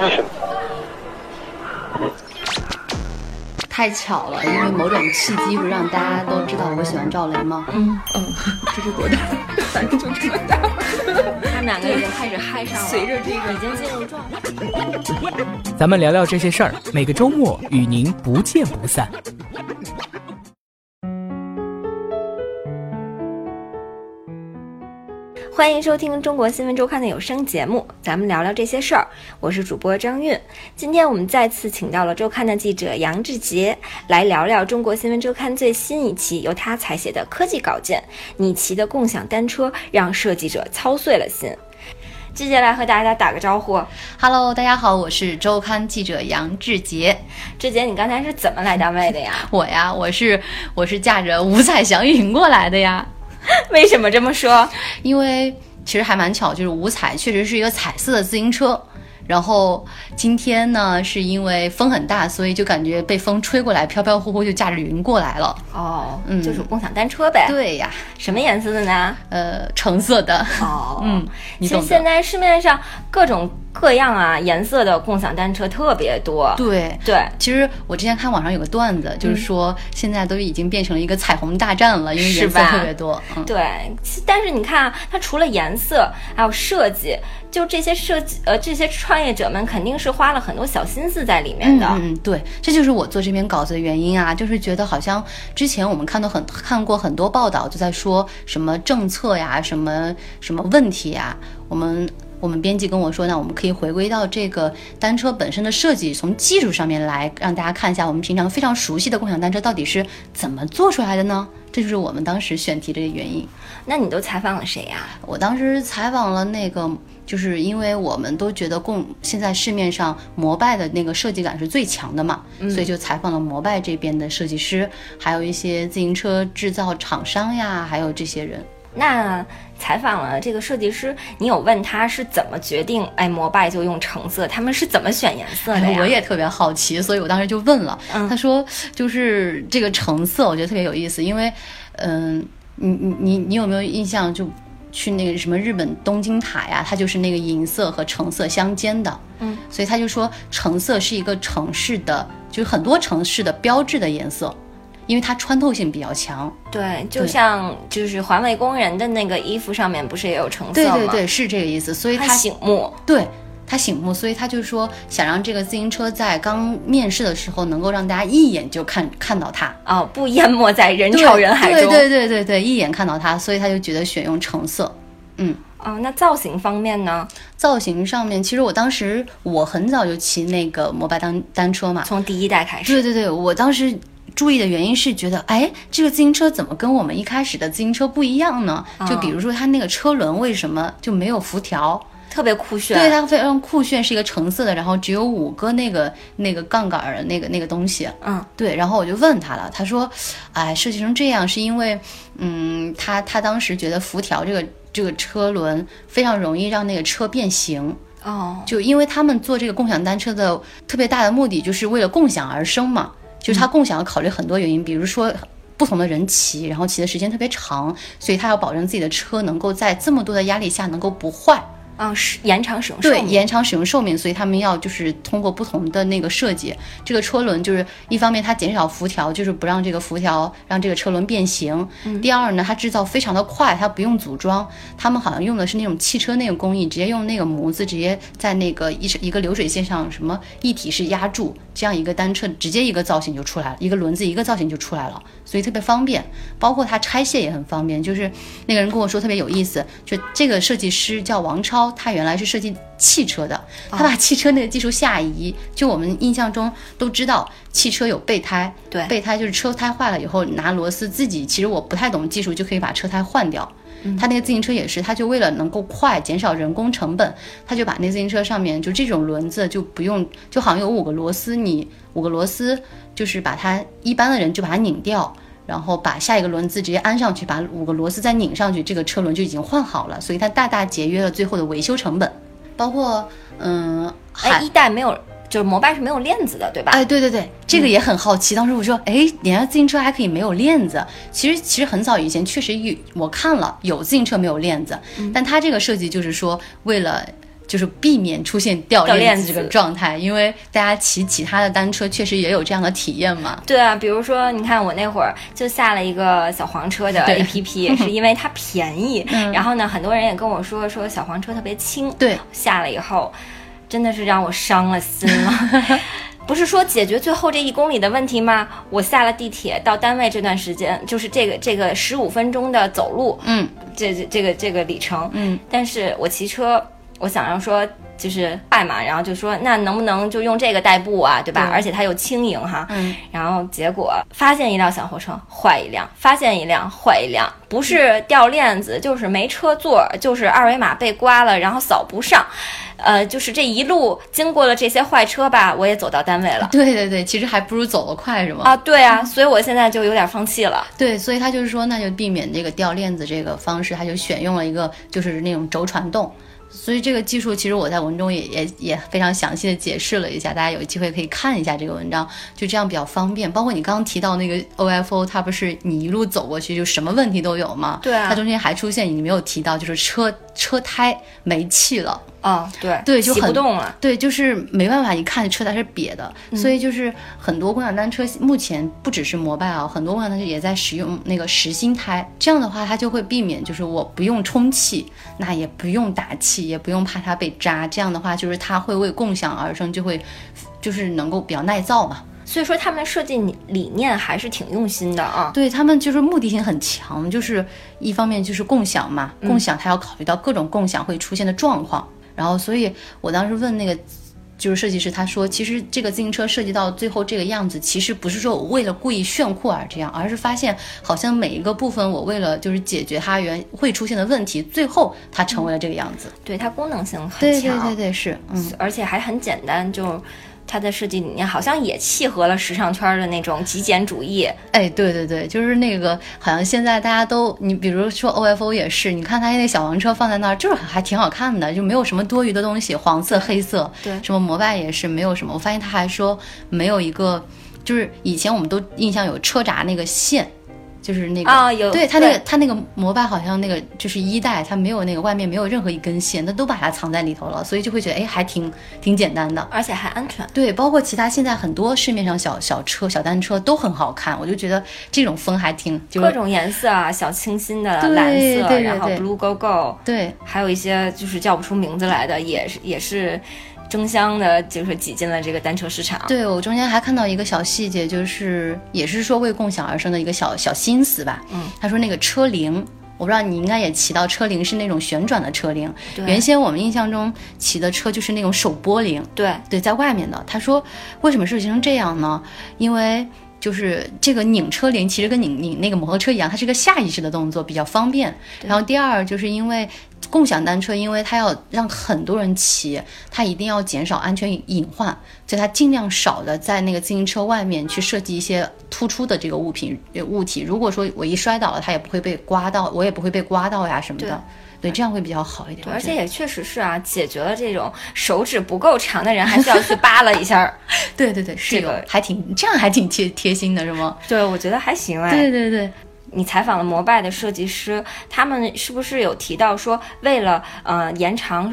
为什么？太巧了，因为某种契机，不是让大家都知道我喜欢赵雷吗？嗯嗯，这是多大？反正就这么大。他们两个已经开始嗨上了，随着这个已经进入状态。咱们聊聊这些事儿，每个周末与您不见不散。欢迎收听中国新闻周刊的有声节目，咱们聊聊这些事儿。我是主播张韵。今天我们再次请到了周刊的记者杨志杰来聊聊中国新闻周刊最新一期由他采写的科技稿件《你骑的共享单车让设计者操碎了心》。志杰来和大家打个招呼。Hello，大家好，我是周刊记者杨志杰。志杰，你刚才是怎么来单位的呀？我呀，我是我是驾着五彩祥云过来的呀。为什么这么说？因为其实还蛮巧，就是五彩确实是一个彩色的自行车。然后今天呢，是因为风很大，所以就感觉被风吹过来，飘飘忽忽就驾着云过来了。哦，嗯就是共享单车呗。，对呀，什么颜色的呢？呃，橙色的。哦，嗯，你其。实现在市面上各种各样啊颜色的共享单车特别多。对，对，其实我之前看网上有个段子，就是说现在都已经变成了一个彩虹大战了，因为颜色特别多。嗯，对，但是你看啊，它除了颜色，还有设计，就这些设计，呃，这些创业者们肯定是花了很多小心思在里面的。嗯，嗯对，这就是我做这篇稿子的原因啊，就是觉得好像之前我们看到很看过很多报道，就在说什么政策呀，什么什么问题呀，我们。我们编辑跟我说那，我们可以回归到这个单车本身的设计，从技术上面来让大家看一下我们平常非常熟悉的共享单车到底是怎么做出来的呢？这就是我们当时选题的原因。那你都采访了谁呀、我当时采访了那个，就是因为我们都觉得共现在市面上摩拜的那个设计感是最强的嘛，所以就采访了摩拜这边的设计师，还有一些自行车制造厂商呀，还有这些人。那采访了这个设计师，你有问他是怎么决定？哎，摩拜就用橙色，他们是怎么选颜色的我也特别好奇，所以我当时就问了，嗯他说就是这个橙色，我觉得特别有意思，因为，嗯、你你你你有没有印象就？去那个什么日本东京塔呀，它就是那个银色和橙色相间的，嗯，所以他就说橙色是一个城市的，就是很多城市的标志的颜色，因为它穿透性比较强。对，就像就是环卫工人的那个衣服上面不是也有橙色吗？对对对，是这个意思。所以它他醒目。对他醒目，所以他就说想让这个自行车在刚面试的时候能够让大家一眼就看看到它。哦，不淹没在人潮人海中。对对对对对，一眼看到它，所以他就觉得选用橙色。嗯，哦，那造型方面呢？造型上面，其实我当时我很早就骑那个摩拜单单车嘛，从第一代开始。对对对，我当时注意的原因是觉得，哎，这个自行车怎么跟我们一开始的自行车不一样呢？就比如说它那个车轮为什么就没有辐条？特别酷炫。对，它非常酷炫，是一个橙色的，然后只有五个那个那个杠杆儿的那个那个东西。嗯，对，然后我就问他了，他说，哎，设计成这样是因为，嗯，他他当时觉得辐条这个这个车轮非常容易让那个车变形。哦，就因为他们做这个共享单车的特别大的目的，就是为了共享而生嘛。就是他共享要考虑很多原因，比如说不同的人骑，然后骑的时间特别长，所以他要保证自己的车能够在这么多的压力下能够不坏。嗯，是延长使用寿命对，命。延长使用寿命，所以他们要就是通过不同的那个设计，这个车轮就是一方面它减少辐条，就是不让这个辐条让这个车轮变形。第二呢，它制造非常的快，它不用组装，他们好像用的是那种汽车那个工艺，直接用那个模子直接在那个一一个流水线上什么一体式压铸，这样一个单车直接一个造型就出来了，一个轮子一个造型就出来了，所以特别方便。包括它拆卸也很方便，就是那个人跟我说特别有意思，就这个设计师叫王超，他原来是设计汽车的，他把汽车那个技术下移。就我们印象中都知道，汽车有备胎，对备胎就是车胎坏了以后拿螺丝自己，其实我不太懂技术就可以把车胎换掉。他那个自行车也是，他就为了能够快，减少人工成本，他就把那自行车上面就这种轮子就不用，就好像有五个螺丝，你五个螺丝就是把它一般的人就把它拧掉，然后把下一个轮子直接安上去，把五个螺丝再拧上去，这个车轮就已经换好了，所以它大大节约了最后的维修成本。包括嗯，哎，还一代没有，就是摩拜是没有链子的，对吧？哎，对对对，这个也很好奇。当时我说，哎，人家自行车还可以没有链子。其实其实很早以前确实有，我看了有自行车没有链子，但它这个设计就是说为了。就是避免出现掉掉链链子这个状态，因为大家骑其他的单车确实也有这样的体验嘛。对啊，比如说，你看我那会儿就下了一个小黄车的 APP，是因为它便宜。嗯然后呢，很多人也跟我说说小黄车特别轻。对，下了以后，真的是让我伤了心了。不是说解决最后这一公里的问题吗？我下了地铁到单位这段时间，就是这个这个十五分钟的走路，嗯这这这个这个里程，嗯，但是我骑车，我想要说就是快嘛，然后就说那能不能就用这个代步啊，对吧？对而且它又轻盈哈，嗯，然后结果发现一辆小货车坏一辆，发现一辆坏一辆，不是掉链子，就是没车座，就是二维码被刮了，然后扫不上。呃，就是这一路经过了这些坏车吧，我也走到单位了。对对对，其实还不如走得快，是吗？啊，对啊，所以我现在就有点放弃了。对，所以他就是说，那就避免这个掉链子这个方式，他就选用了一个就是那种轴传动。所以这个技术其实我在文中也也也非常详细的解释了一下，大家有机会可以看一下这个文章，就这样比较方便。包括你刚刚提到那个 OFO，它不是你一路走过去就什么问题都有吗？对啊它中间还出现你没有提到，就是车车胎没气了。哦，对对就很动了。对，就是没办法，一看车胎是瘪的，所以就是很多共享单车目前不只是摩拜啊，很多共享单车也在使用那个实心胎，这样的话它就会避免就是我不用充气，那也不用打气，也不用怕它被扎，这样的话就是它会为共享而生，就会就是能够比较耐造嘛。所以说他们设计理理念还是挺用心的啊。对他们就是目的性很强，就是一方面就是共享嘛，共享它要考虑到各种共享会出现的状况，然后所以我当时问那个。就是设计师他说，其实这个自行车设计到最后这个样子，其实不是说我为了故意炫酷而这样，而是发现好像每一个部分我为了就是解决它原会出现的问题，最后它成为了这个样子。对，它功能性很对对，对对，是，嗯。而且还很简单，就它的设计理念好像也契合了时尚圈的那种极简主义。哎，对对对，就是那个，好像现在大家都，你比如说 OFO 也是，你看它那小黄车放在那儿，就是还挺好看的，就没有什么多余的东西，黄色、黑色，对什么摩拜也是没有什么。我发现他还说没有一个，就是以前我们都印象有车闸那个线。就是那个啊有对它那个对它那个摩拜好像那个就是一代，它没有那个外面没有任何一根线，它都把它藏在里头了，所以就会觉得哎还挺挺简单的。而且还安全。对，包括其他现在很多市面上小小车、小单车都很好看，我就觉得这种风还挺就是各种颜色啊，小清新的蓝色，然后对 blue go go，对还有一些就是叫不出名字来的，也是也是争相的，就是挤进了这个单车市场。对，我中间还看到一个小细节，就是也是说为共享而生的一个小小心思吧。嗯，他说那个车铃。我不知道你应该也骑到车铃是那种旋转的车铃，对原先我们印象中骑的车就是那种手拨铃，对对，在外面的。他说为什么设计成这样呢？因为就是这个拧车铃其实跟拧拧那个摩托车一样，它是个下意识的动作，比较方便。然后第二就是因为共享单车，因为它要让很多人骑，它一定要减少安全隐患，所以它尽量少的在那个自行车外面去设计一些突出的这个物品呃物体。如果说我一摔倒了，它也不会被刮到，我也不会被刮到呀什么的。对，这样会比较好一点。而且也确实是啊，解决了这种手指不够长的人还需要去扒拉一下。对对对，是有这个还挺这样还挺贴贴心的，是吗？对，我觉得还行哎。对对对。你采访了摩拜的设计师，他们是不是有提到说，为了呃延长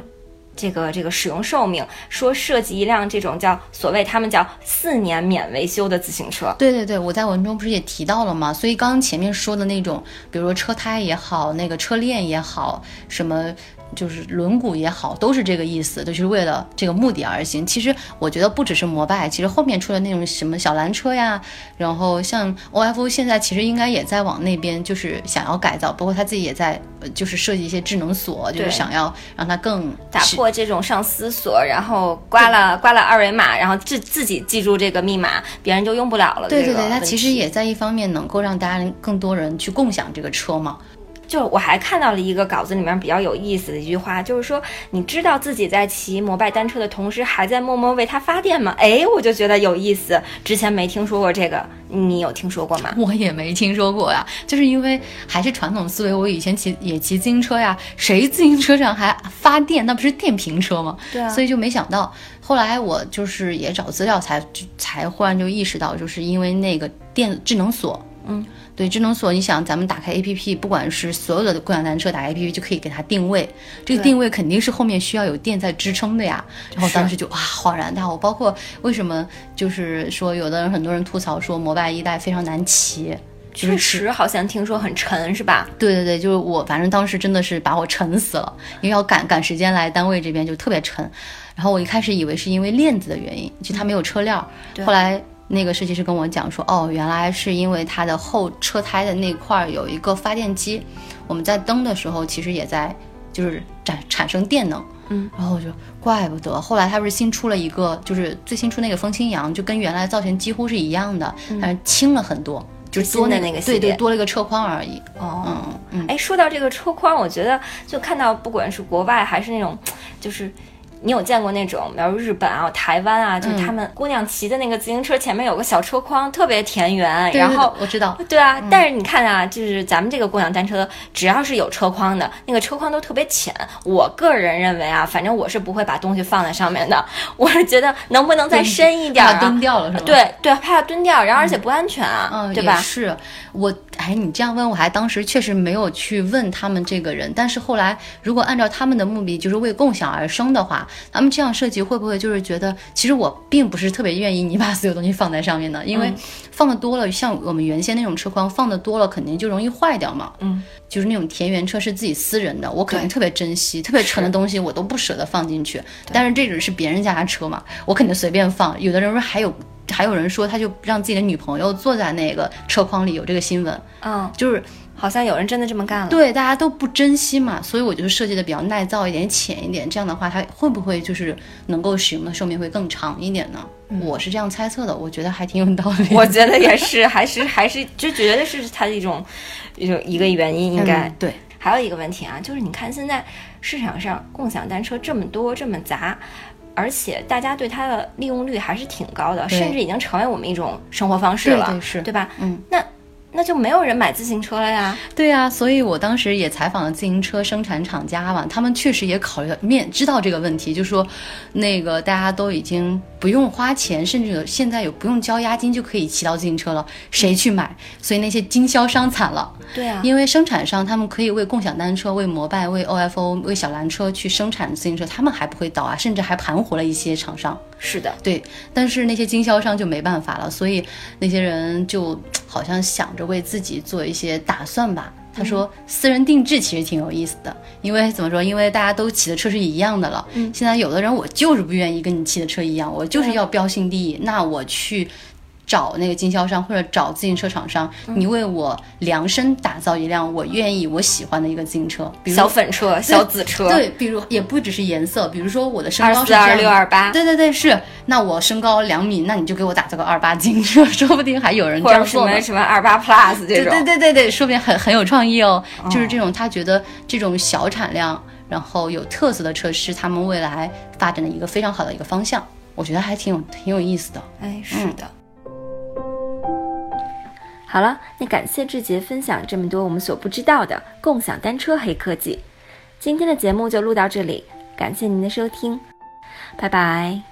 这个这个使用寿命，说设计一辆这种叫所谓他们叫四年免维修的自行车？对对对，我在文中不是也提到了吗？所以刚刚前面说的那种，比如说车胎也好，那个车链也好，什么就是轮毂也好，都是这个意思，都是为了这个目的而行。其实我觉得不只是摩拜，其实后面出的那种什么小蓝车呀，然后像 OFO 现在其实应该也在往那边就是想要改造，包括他自己也在呃就是设计一些智能锁，就是想要让它更打破这种上丝锁，然后刮了刮了二维码，然后自自己记住这个密码，别人就用不了了。对对对，它这个问其实也在一方面能够让大家更多人去共享这个车嘛。就我还看到了一个稿子里面比较有意思的一句话，就是说你知道自己在骑摩拜单车的同时，还在默默为它发电吗？哎，我就觉得有意思，之前没听说过这个，你有听说过吗？我也没听说过呀，就是因为还是传统思维。我以前骑也骑自行车呀，谁自行车上还发电？那不是电瓶车吗？对啊所以就没想到。后来我就是也找资料才才忽然就意识到，就是因为那个电智能锁。嗯，对，智能锁，你想咱们打开 APP，不管是所有的共享单车打开 APP 就可以给它定位，这个定位肯定是后面需要有电在支撑的呀。然后当时就哇恍然大悟，包括为什么就是说有的人很多人吐槽说摩拜一代非常难骑。就是确实好像听说很沉，是吧？对对对，就是我，反正当时真的是把我沉死了，因为要赶赶时间来单位这边就特别沉。然后我一开始以为是因为链子的原因，就它没有车链儿。后来那个设计师跟我讲说，哦，原来是因为它的后车胎的那块儿有一个发电机，我们在蹬的时候其实也在就是产产生电能。嗯，然后我就怪不得，后来它不是新出了一个，就是最新出那个风清扬，就跟原来造型几乎是一样的，但是轻了很多，就是多的那那个对对，多了一个车框而已。哦，嗯嗯。哎，说到这个车筐，我觉得就看到不管是国外还是那种，就是。你有见过那种，比如日本啊、台湾啊，就是他们姑娘骑的那个自行车前面有个小车筐，特别田园。然后我知道，对啊，但是你看啊，就是咱们这个共享单车，只要是有车筐的，那个车筐都特别浅。我个人认为啊，反正我是不会把东西放在上面的。我是觉得能不能再深一点、啊？怕蹲掉了是吧？，对对，怕它蹲掉，然后而且不安全啊，嗯，对吧？也是我，哎，你这样问我还当时确实没有去问他们这个人，但是后来如果按照他们的目的就是为共享而生的话，他们这样设计会不会就是觉得，其实我并不是特别愿意你把所有东西放在上面呢，因为嗯放的多了，像我们原先那种车筐放的多了，肯定就容易坏掉嘛。嗯，就是那种田园车是自己私人的，我肯定特别珍惜，特别沉的东西我都不舍得放进去。但是这只是别人家的车嘛，我肯定随便放。有的人说还有。还有人说，他就让自己的女朋友坐在那个车筐里，有这个新闻，嗯，就是好像有人真的这么干了。对大家都不珍惜嘛，所以我就是设计的比较耐造一点、浅一点，这样的话，它会不会就是能够使用的寿命会更长一点呢？我是这样猜测的，我觉得还挺有道理。我觉得也是，还是还是就觉得是它的一种一种一个原因，应该、嗯对，还有一个问题啊，就是你看现在市场上共享单车这么多这么杂，而且大家对它的利用率还是挺高的，甚至已经成为我们一种生活方式了，对对是。对吧？嗯，那那就没有人买自行车了呀。对呀、所以我当时也采访了自行车生产厂家嘛，他们确实也考虑到面知道这个问题，就说那个大家都已经不用花钱，甚至有现在有不用交押金就可以骑到自行车了，谁去买？所以那些经销商惨了。对啊，因为生产商他们可以为共享单车、为摩拜、为 OFO、为小蓝车去生产自行车，他们还不会倒啊，甚至还盘活了一些厂商。是的，对，但是那些经销商就没办法了，所以那些人就好像想着为自己做一些打算吧。他说，私人定制其实挺有意思的，因为怎么说？因为大家都骑的车是一样的了。嗯现在有的人我就是不愿意跟你骑的车一样，我就是要标新立异，那我去。找那个经销商或者找自行车厂商，嗯你为我量身打造一辆我愿意、我喜欢的一个自行车，比如小粉车、小紫车，对，比如也不只是颜色，比如说我的身高是这样的六二八，对对对，是。那我身高两米，那你就给我打造个二八自行车，说不定还有人这样做呢么。什么二八 plus 这对种，对对对对，说不定很很有创意哦。就是这种，他觉得这种小产量，然后有特色的车是他们未来发展的一个非常好的一个方向。我觉得还挺有挺有意思的。哎，是的。好了，那感谢志杰分享这么多我们所不知道的共享单车黑科技。今天的节目就录到这里，感谢您的收听，拜拜。